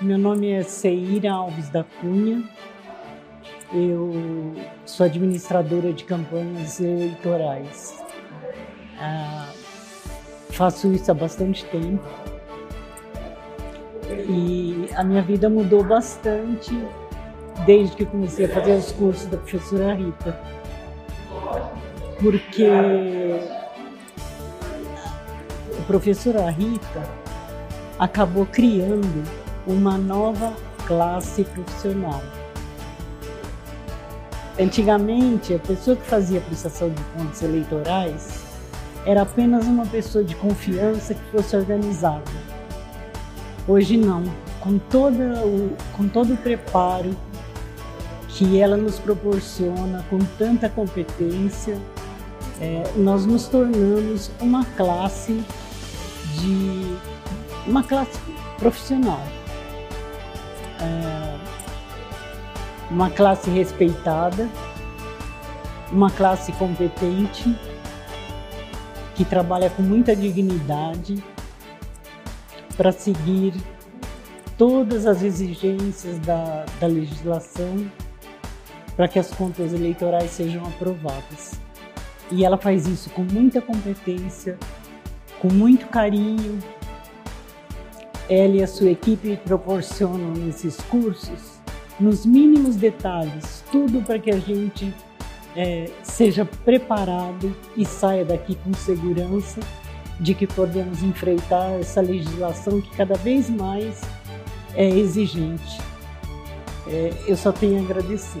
Meu nome é Seira Alves da Cunha. Eu sou administradora de campanhas eleitorais. Ah, faço isso há bastante tempo. E a minha vida mudou bastante desde que comecei a fazer os cursos da professora Rita. Porque a professora Rita acabou criando uma nova classe profissional. Antigamente, a pessoa que fazia prestação de contas eleitorais era apenas uma pessoa de confiança que fosse organizada. Hoje não, com, toda o, com todo o preparo que ela nos proporciona, com tanta competência, é, nós nos tornamos uma classe de uma classe profissional é, uma classe respeitada, uma classe competente, que trabalha com muita dignidade para seguir todas as exigências da, da legislação para que as contas eleitorais sejam aprovadas. E ela faz isso com muita competência, com muito carinho, ela e a sua equipe proporcionam nesses cursos, nos mínimos detalhes, tudo para que a gente é, seja preparado e saia daqui com segurança de que podemos enfrentar essa legislação que cada vez mais é exigente. É, eu só tenho a agradecer.